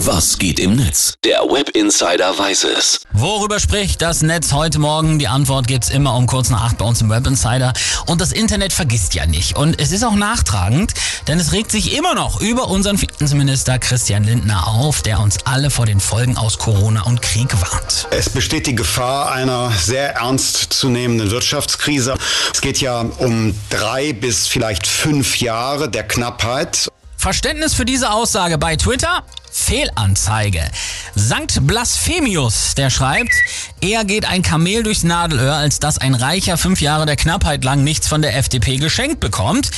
Was geht im Netz? Der Web Insider weiß es. Worüber spricht das Netz heute Morgen? Die Antwort gibt's immer um kurz nach acht bei uns im Web Insider. Und das Internet vergisst ja nicht. Und es ist auch nachtragend, denn es regt sich immer noch über unseren Finanzminister Christian Lindner auf, der uns alle vor den Folgen aus Corona und Krieg warnt. Es besteht die Gefahr einer sehr ernst zu nehmenden Wirtschaftskrise. Es geht ja um drei bis vielleicht fünf Jahre der Knappheit. Verständnis für diese Aussage bei Twitter? Fehlanzeige. Sankt Blasphemius, der schreibt, eher geht ein Kamel durchs Nadelöhr, als dass ein Reicher fünf Jahre der Knappheit lang nichts von der FDP geschenkt bekommt.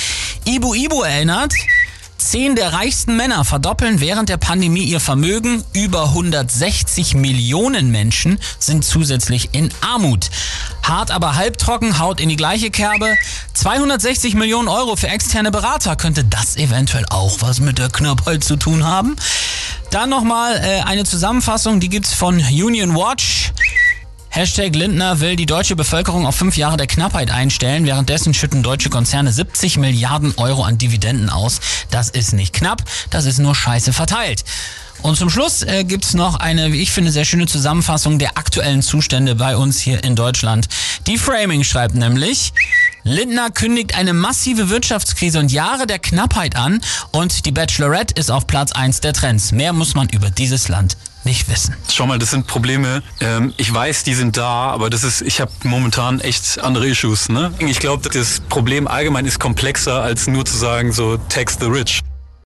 Ibu Ibu erinnert, Zehn der reichsten Männer verdoppeln während der Pandemie ihr Vermögen. Über 160 Millionen Menschen sind zusätzlich in Armut. Hart aber halbtrocken, haut in die gleiche Kerbe. 260 Millionen Euro für externe Berater. Könnte das eventuell auch was mit der Knappheit zu tun haben? Dann nochmal äh, eine Zusammenfassung, die gibt's von Union Watch. Hashtag Lindner will die deutsche Bevölkerung auf fünf Jahre der Knappheit einstellen. Währenddessen schütten deutsche Konzerne 70 Milliarden Euro an Dividenden aus. Das ist nicht knapp, das ist nur scheiße verteilt. Und zum Schluss äh, gibt's noch eine, wie ich finde, sehr schöne Zusammenfassung der aktuellen Zustände bei uns hier in Deutschland. Die Framing schreibt nämlich, Lindner kündigt eine massive Wirtschaftskrise und Jahre der Knappheit an und die Bachelorette ist auf Platz 1 der Trends. Mehr muss man über dieses Land nicht wissen. Schau mal, das sind Probleme. Ähm, ich weiß, die sind da, aber das ist, ich habe momentan echt andere Issues. Ne? Ich glaube, das Problem allgemein ist komplexer als nur zu sagen so tax the rich.